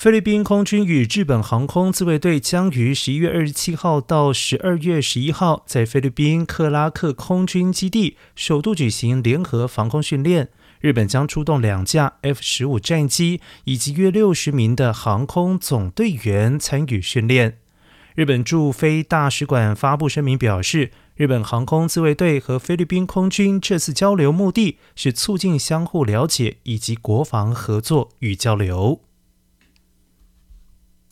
菲律宾空军与日本航空自卫队将于十一月二十七号到十二月十一号在菲律宾克拉克空军基地首度举行联合防空训练日本将出动两架 f 十五战机以及约六十名的航空总队员参与训练。日本驻菲大使馆发布声明表示日本航空自卫队和菲律宾空军这次交流目的是促进相互了解以及国防合作与交流。